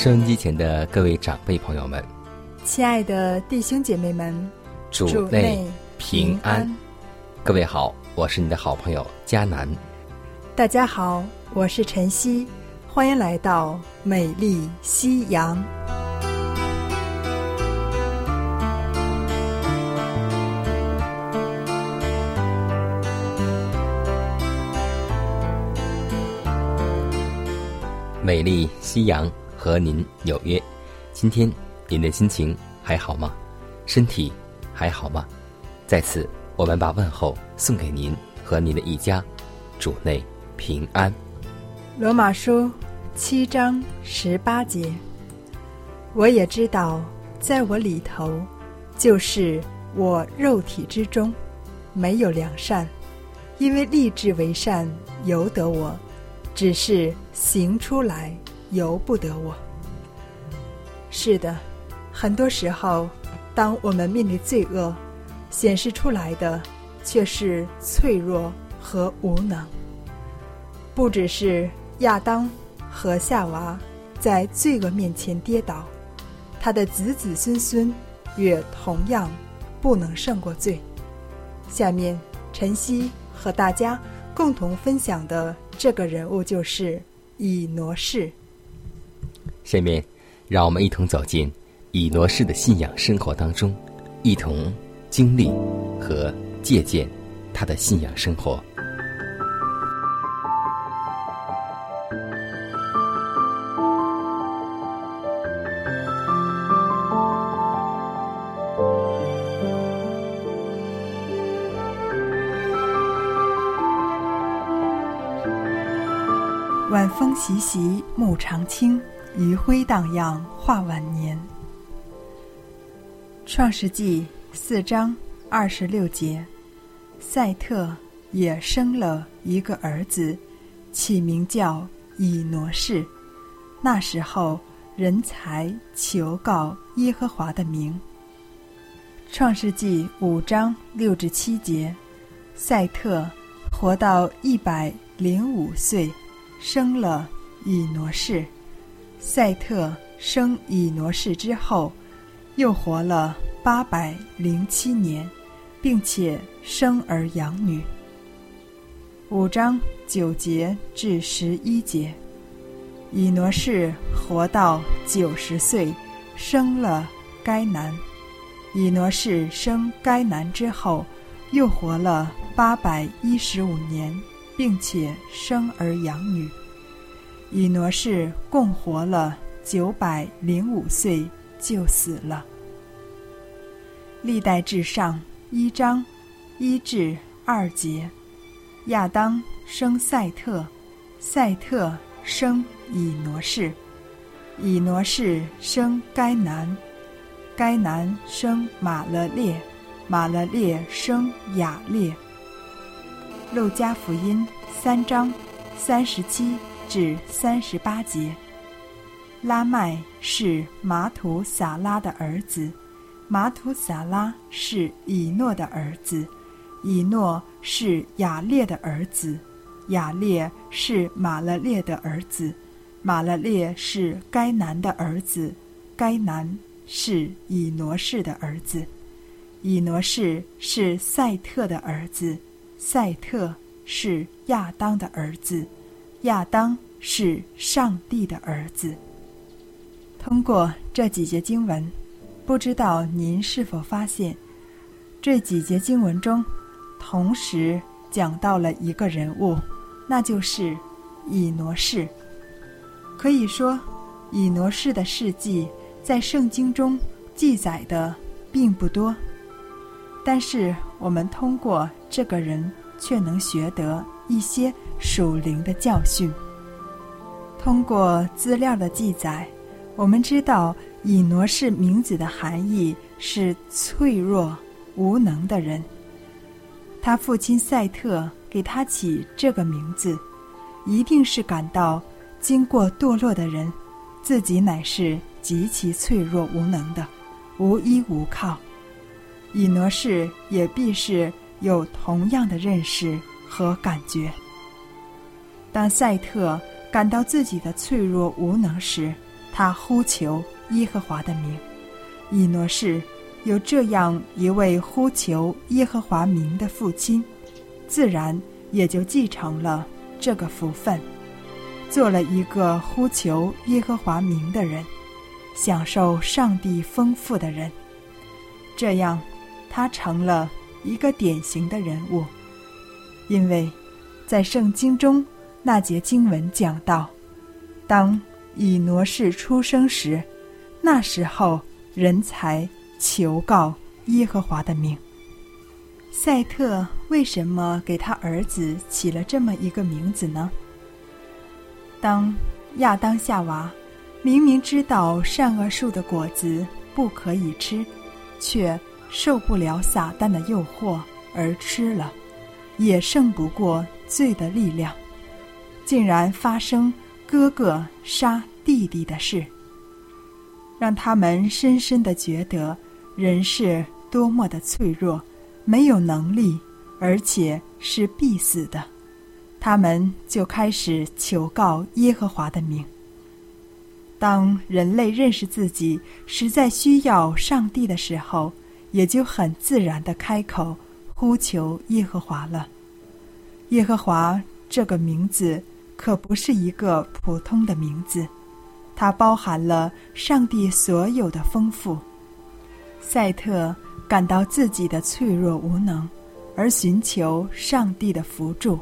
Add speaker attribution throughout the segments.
Speaker 1: 收音机前的各位长辈朋友们，
Speaker 2: 亲爱的弟兄姐妹们，
Speaker 1: 主内平安。各位好，我是你的好朋友佳南。
Speaker 2: 大家好，我是晨曦，欢迎来到美丽夕阳。
Speaker 1: 美丽夕阳。和您有约，今天您的心情还好吗？身体还好吗？在此，我们把问候送给您和您的一家，主内平安。
Speaker 2: 罗马书七章十八节，我也知道，在我里头，就是我肉体之中，没有良善，因为立志为善由得我，只是行出来。由不得我。是的，很多时候，当我们面对罪恶，显示出来的却是脆弱和无能。不只是亚当和夏娃在罪恶面前跌倒，他的子子孙孙也同样不能胜过罪。下面，晨曦和大家共同分享的这个人物就是以挪士。
Speaker 1: 下面，让我们一同走进以挪士的信仰生活当中，一同经历和借鉴他的信仰生活。
Speaker 2: 晚风习习，暮长青。余晖荡漾，画晚年。创世纪四章二十六节，赛特也生了一个儿子，起名叫以挪士。那时候，人才求告耶和华的名。创世纪五章六至七节，赛特活到一百零五岁，生了以挪士。赛特生以挪士之后，又活了八百零七年，并且生儿养女。五章九节至十一节，以挪士活到九十岁，生了该男。以挪士生该男之后，又活了八百一十五年，并且生儿养女。以挪士共活了九百零五岁就死了。历代至上一章一至二节，亚当生赛特，赛特生以挪士，以挪士生该男，该男生马勒列，马勒列生雅列。路加福音三章三十七。至三十八节，拉麦是马土撒拉的儿子，马土撒拉是以诺的儿子，以诺是雅列的儿子，雅列是马勒列的儿子，马勒列是该男的儿子，该男是以挪士的儿子，以挪士是赛特的儿子，赛特是亚当的儿子。亚当是上帝的儿子，通过这几节经文，不知道您是否发现，这几节经文中，同时讲到了一个人物，那就是以挪士。可以说，以挪士的事迹在圣经中记载的并不多，但是我们通过这个人，却能学得一些属灵的教训。通过资料的记载，我们知道以挪士名字的含义是脆弱、无能的人。他父亲赛特给他起这个名字，一定是感到经过堕落的人，自己乃是极其脆弱无能的，无依无靠。以挪士也必是有同样的认识和感觉。当赛特。感到自己的脆弱无能时，他呼求耶和华的名。以诺士有这样一位呼求耶和华名的父亲，自然也就继承了这个福分，做了一个呼求耶和华名的人，享受上帝丰富的人。这样，他成了一个典型的人物，因为在圣经中。那节经文讲到，当以挪士出生时，那时候人才求告耶和华的命。赛特为什么给他儿子起了这么一个名字呢？当亚当夏娃明明知道善恶树的果子不可以吃，却受不了撒旦的诱惑而吃了，也胜不过罪的力量。竟然发生哥哥杀弟弟的事，让他们深深的觉得人是多么的脆弱，没有能力，而且是必死的。他们就开始求告耶和华的名。当人类认识自己实在需要上帝的时候，也就很自然的开口呼求耶和华了。耶和华这个名字。可不是一个普通的名字，它包含了上帝所有的丰富。赛特感到自己的脆弱无能，而寻求上帝的扶助，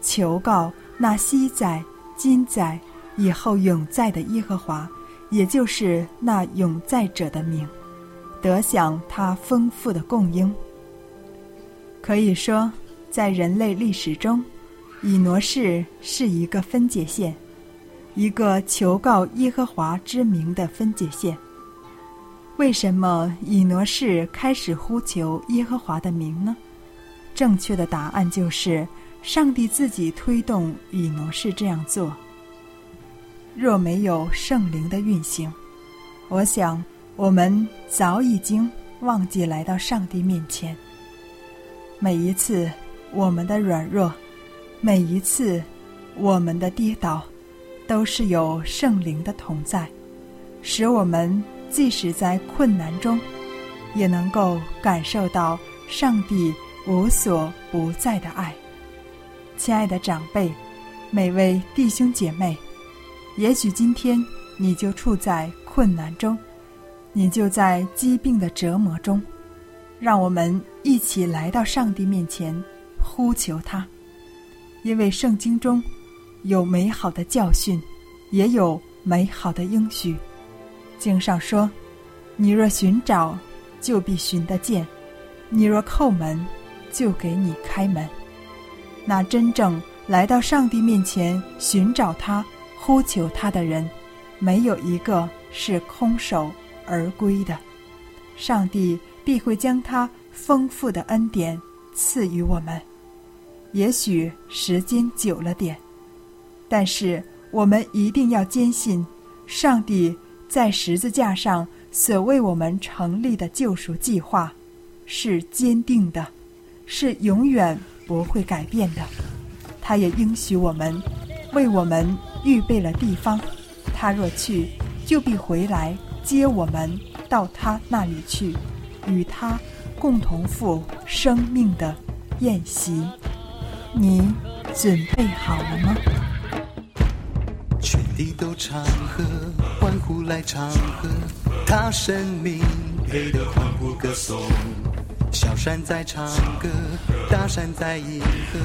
Speaker 2: 求告那昔在、今在、以后永在的耶和华，也就是那永在者的名，得享他丰富的供应。可以说，在人类历史中。以挪士是一个分界线，一个求告耶和华之名的分界线。为什么以挪士开始呼求耶和华的名呢？正确的答案就是上帝自己推动以挪士这样做。若没有圣灵的运行，我想我们早已经忘记来到上帝面前。每一次我们的软弱。每一次，我们的跌倒，都是有圣灵的同在，使我们即使在困难中，也能够感受到上帝无所不在的爱。亲爱的长辈，每位弟兄姐妹，也许今天你就处在困难中，你就在疾病的折磨中，让我们一起来到上帝面前，呼求他。因为圣经中有美好的教训，也有美好的应许。经上说：“你若寻找，就必寻得见；你若叩门，就给你开门。”那真正来到上帝面前寻找他、呼求他的人，没有一个是空手而归的。上帝必会将他丰富的恩典赐予我们。也许时间久了点，但是我们一定要坚信，上帝在十字架上所为我们成立的救赎计划是坚定的，是永远不会改变的。他也应许我们，为我们预备了地方。他若去，就必回来接我们到他那里去，与他共同赴生命的宴席。你准备好了吗？
Speaker 3: 全地都唱和，欢呼来唱和，他生命配得欢呼歌颂。小山在唱歌，大山在应和，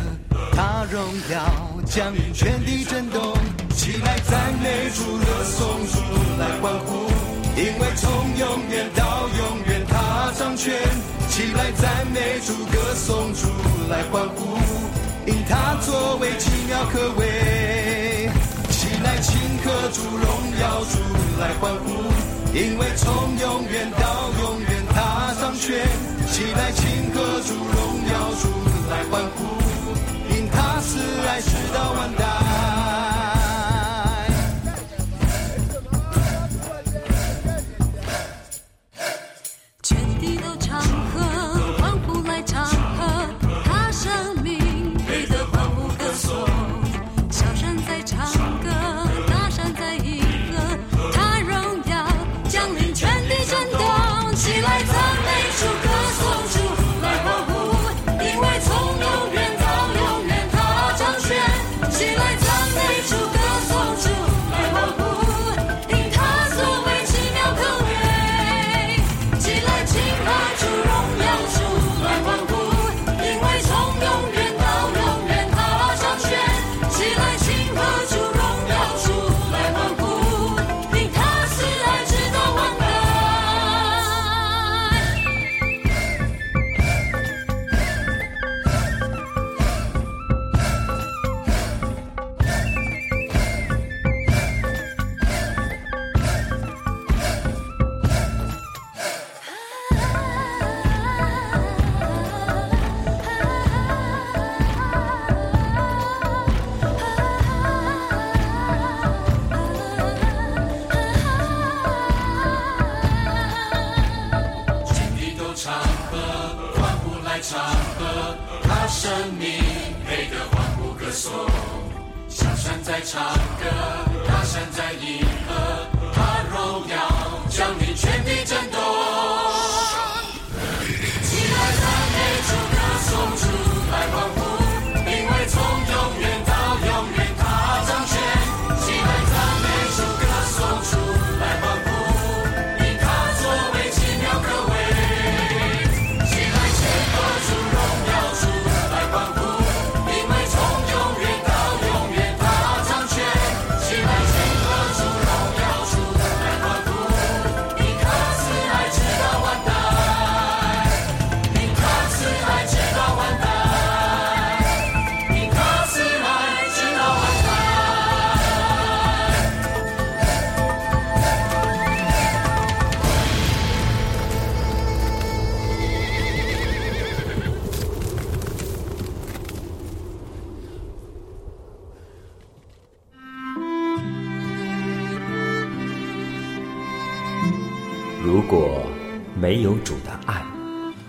Speaker 3: 他荣耀将全地震动。起来赞美主，歌颂主来欢呼，因为从永远到永远他掌权。起来赞美主，歌颂主来欢呼，因他作为奇妙可畏。起来庆贺主，荣耀主来欢呼，因为从永远到永远他掌权。起来庆贺主，荣耀主来欢呼，因他是爱直到万代。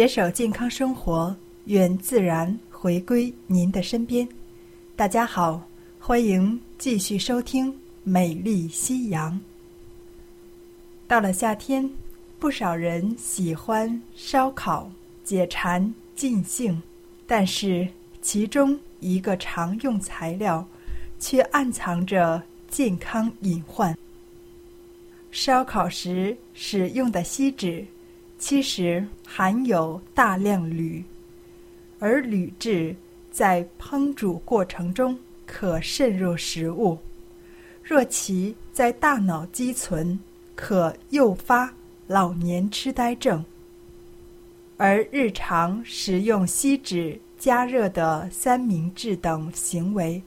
Speaker 2: 携手健康生活，愿自然回归您的身边。大家好，欢迎继续收听《美丽夕阳》。到了夏天，不少人喜欢烧烤解馋尽兴，但是其中一个常用材料却暗藏着健康隐患。烧烤时使用的锡纸。其实含有大量铝，而铝质在烹煮过程中可渗入食物，若其在大脑积存，可诱发老年痴呆症。而日常食用锡纸加热的三明治等行为，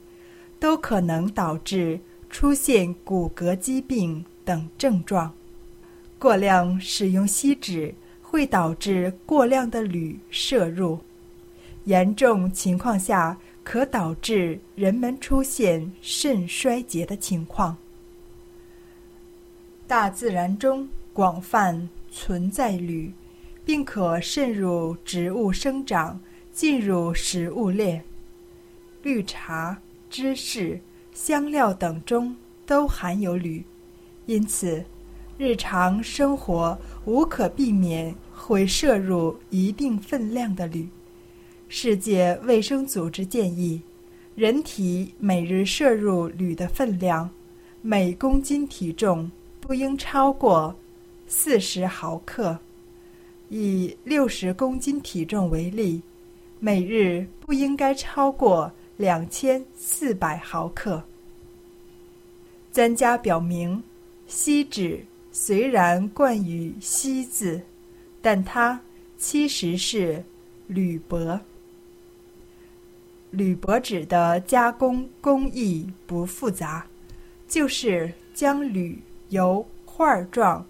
Speaker 2: 都可能导致出现骨骼疾病等症状。过量使用锡纸会导致过量的铝摄入，严重情况下可导致人们出现肾衰竭的情况。大自然中广泛存在铝，并可渗入植物生长，进入食物链。绿茶、芝士、香料等中都含有铝，因此日常生活无可避免会摄入一定分量的铝。世界卫生组织建议，人体每日摄入铝的分量，每公斤体重。不应超过四十毫克。以六十公斤体重为例，每日不应该超过两千四百毫克。专家表明，锡纸虽然冠以“锡”字，但它其实是铝箔。铝箔纸的加工工艺不复杂，就是将铝。由块状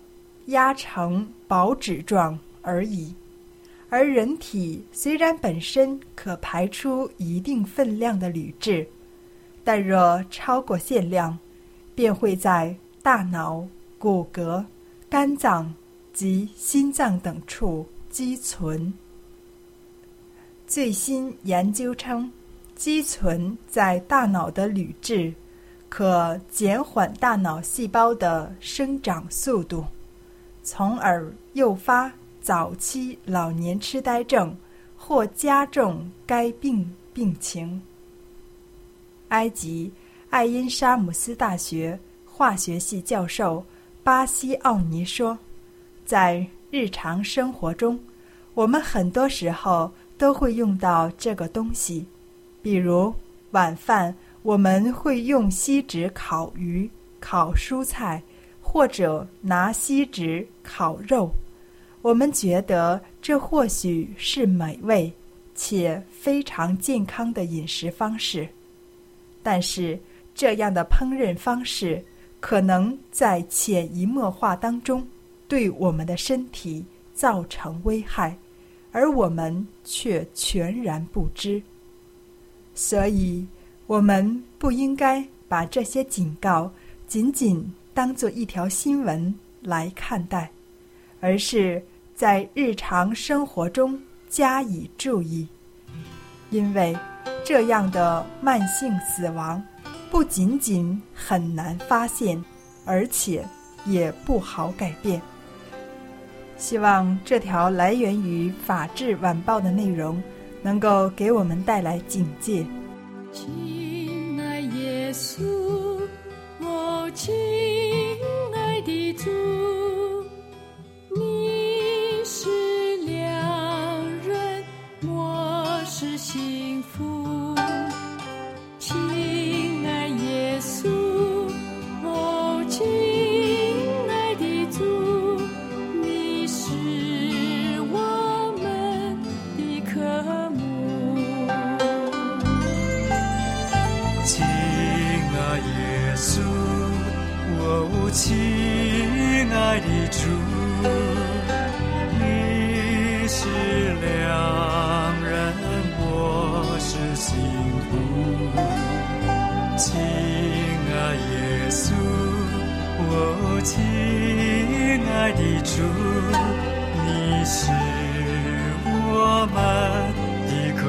Speaker 2: 压成薄纸状而已，而人体虽然本身可排出一定分量的铝质，但若超过限量，便会在大脑、骨骼、肝脏及心脏等处积存。最新研究称，积存在大脑的铝质。可减缓大脑细胞的生长速度，从而诱发早期老年痴呆症或加重该病病情。埃及爱因沙姆斯大学化学系教授巴西奥尼说：“在日常生活中，我们很多时候都会用到这个东西，比如晚饭。”我们会用锡纸烤鱼、烤蔬菜，或者拿锡纸烤肉。我们觉得这或许是美味且非常健康的饮食方式，但是这样的烹饪方式可能在潜移默化当中对我们的身体造成危害，而我们却全然不知。所以。我们不应该把这些警告仅仅当做一条新闻来看待，而是在日常生活中加以注意，因为这样的慢性死亡不仅仅很难发现，而且也不好改变。希望这条来源于《法制晚报》的内容能够给我们带来警戒。
Speaker 4: 亲爱耶稣，亲爱耶稣，我亲爱的主，你是我们的歌。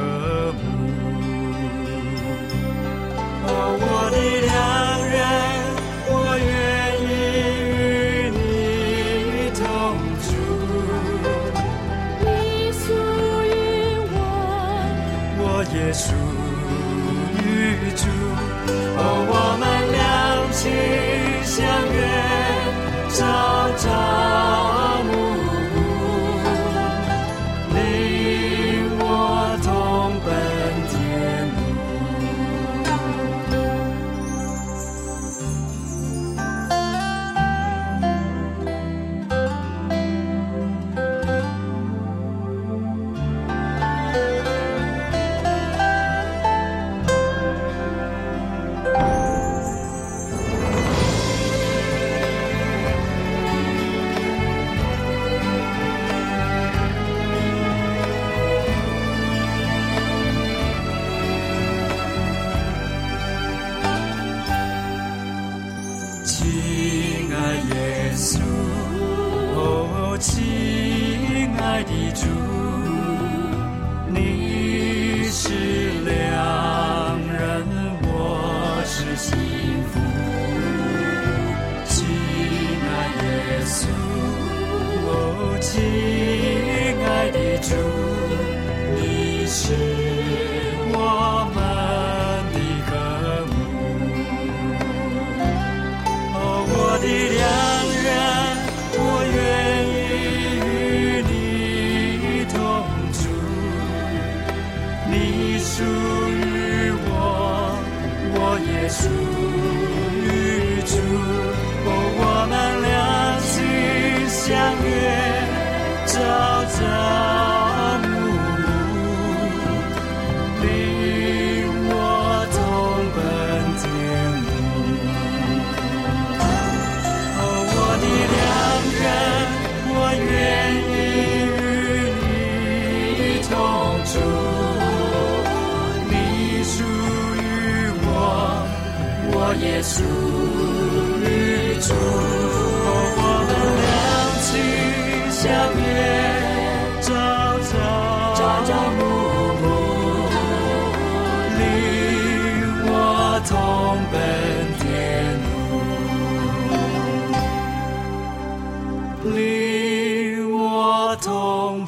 Speaker 4: 我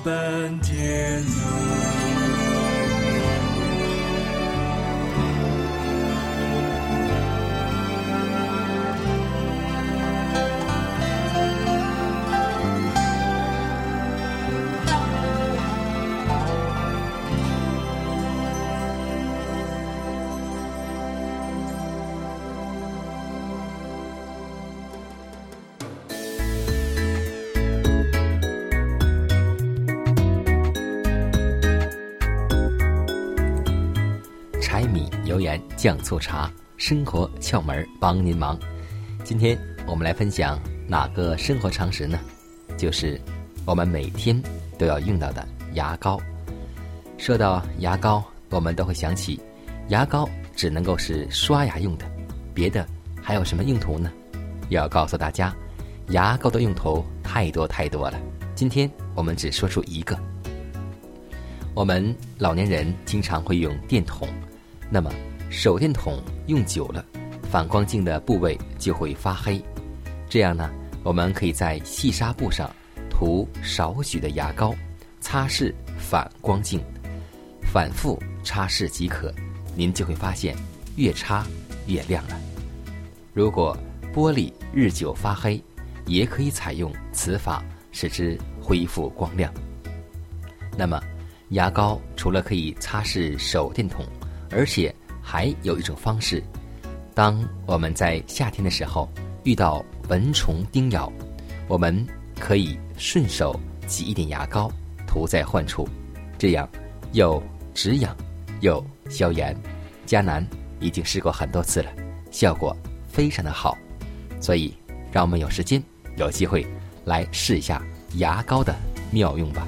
Speaker 4: 同
Speaker 1: 酱醋茶，生活窍门帮您忙。今天我们来分享哪个生活常识呢？就是我们每天都要用到的牙膏。说到牙膏，我们都会想起，牙膏只能够是刷牙用的，别的还有什么用途呢？要告诉大家，牙膏的用途太多太多了。今天我们只说出一个。我们老年人经常会用电筒，那么手电筒用久了，反光镜的部位就会发黑。这样呢，我们可以在细纱布上涂少许的牙膏，擦拭反光镜，反复擦拭即可，您就会发现越擦越亮了。如果玻璃日久发黑，也可以采用此法使之恢复光亮。那么，牙膏除了可以擦拭手电筒，而且还有一种方式：当我们在夏天的时候遇到蚊虫叮咬，我们可以顺手挤一点牙膏涂在患处，这样又止痒又消炎。佳楠已经试过很多次了，效果非常的好，所以让我们有时间有机会来试一下牙膏的妙用吧。